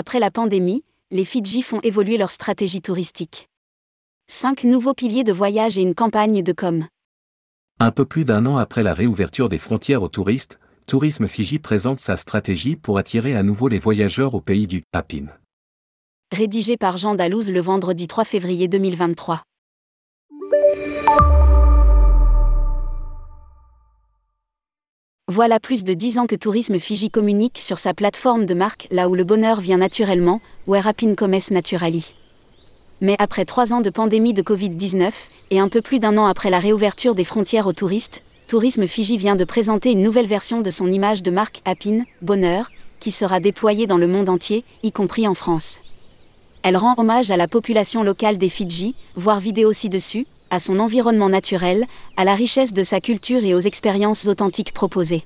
Après la pandémie, les Fidji font évoluer leur stratégie touristique. Cinq nouveaux piliers de voyage et une campagne de com. Un peu plus d'un an après la réouverture des frontières aux touristes, Tourisme Fiji présente sa stratégie pour attirer à nouveau les voyageurs au pays du Hapin. Rédigé par Jean Dalouse le vendredi 3 février 2023. Voilà plus de 10 ans que Tourisme Fiji communique sur sa plateforme de marque là où le bonheur vient naturellement, Where Happin Commerce Naturally. Mais après trois ans de pandémie de Covid-19, et un peu plus d'un an après la réouverture des frontières aux touristes, Tourisme Fiji vient de présenter une nouvelle version de son image de marque Happin, Bonheur, qui sera déployée dans le monde entier, y compris en France. Elle rend hommage à la population locale des Fidji, voir vidéo ci-dessus, à son environnement naturel, à la richesse de sa culture et aux expériences authentiques proposées.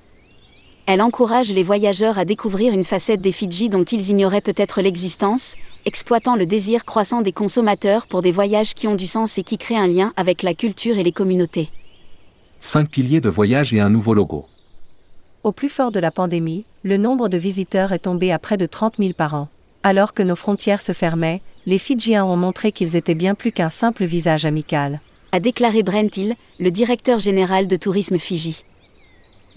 Elle encourage les voyageurs à découvrir une facette des Fidji dont ils ignoraient peut-être l'existence, exploitant le désir croissant des consommateurs pour des voyages qui ont du sens et qui créent un lien avec la culture et les communautés. Cinq piliers de voyage et un nouveau logo. Au plus fort de la pandémie, le nombre de visiteurs est tombé à près de 30 000 par an. Alors que nos frontières se fermaient, les Fidjiens ont montré qu'ils étaient bien plus qu'un simple visage amical a déclaré Brent Hill, le directeur général de Tourisme Fiji.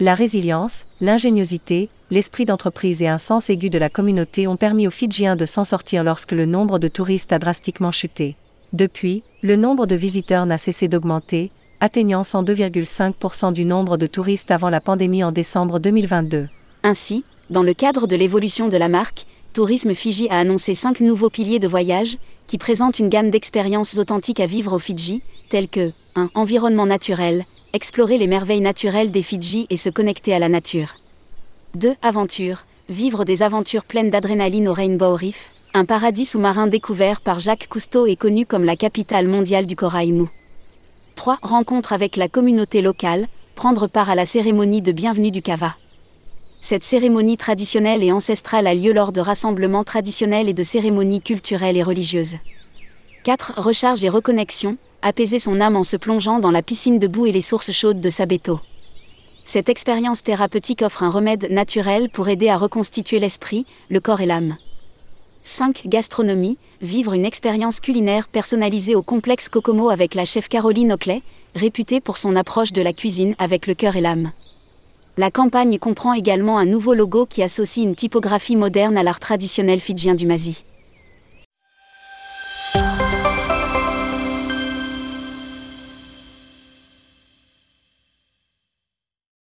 La résilience, l'ingéniosité, l'esprit d'entreprise et un sens aigu de la communauté ont permis aux Fidjiens de s'en sortir lorsque le nombre de touristes a drastiquement chuté. Depuis, le nombre de visiteurs n'a cessé d'augmenter, atteignant 102,5% du nombre de touristes avant la pandémie en décembre 2022. Ainsi, dans le cadre de l'évolution de la marque, Tourisme Fiji a annoncé cinq nouveaux piliers de voyage, qui présentent une gamme d'expériences authentiques à vivre aux Fidji, tels que 1. Environnement naturel, explorer les merveilles naturelles des Fidji et se connecter à la nature. 2. Aventure, vivre des aventures pleines d'adrénaline au Rainbow Reef, un paradis sous-marin découvert par Jacques Cousteau et connu comme la capitale mondiale du corail mou. 3. Rencontre avec la communauté locale, prendre part à la cérémonie de bienvenue du Kava. Cette cérémonie traditionnelle et ancestrale a lieu lors de rassemblements traditionnels et de cérémonies culturelles et religieuses. 4. Recharge et reconnexion, apaiser son âme en se plongeant dans la piscine de boue et les sources chaudes de Sabeto. Cette expérience thérapeutique offre un remède naturel pour aider à reconstituer l'esprit, le corps et l'âme. 5. Gastronomie, vivre une expérience culinaire personnalisée au complexe Kokomo avec la chef Caroline Oakley, réputée pour son approche de la cuisine avec le cœur et l'âme. La campagne comprend également un nouveau logo qui associe une typographie moderne à l'art traditionnel fidjien du Mazi.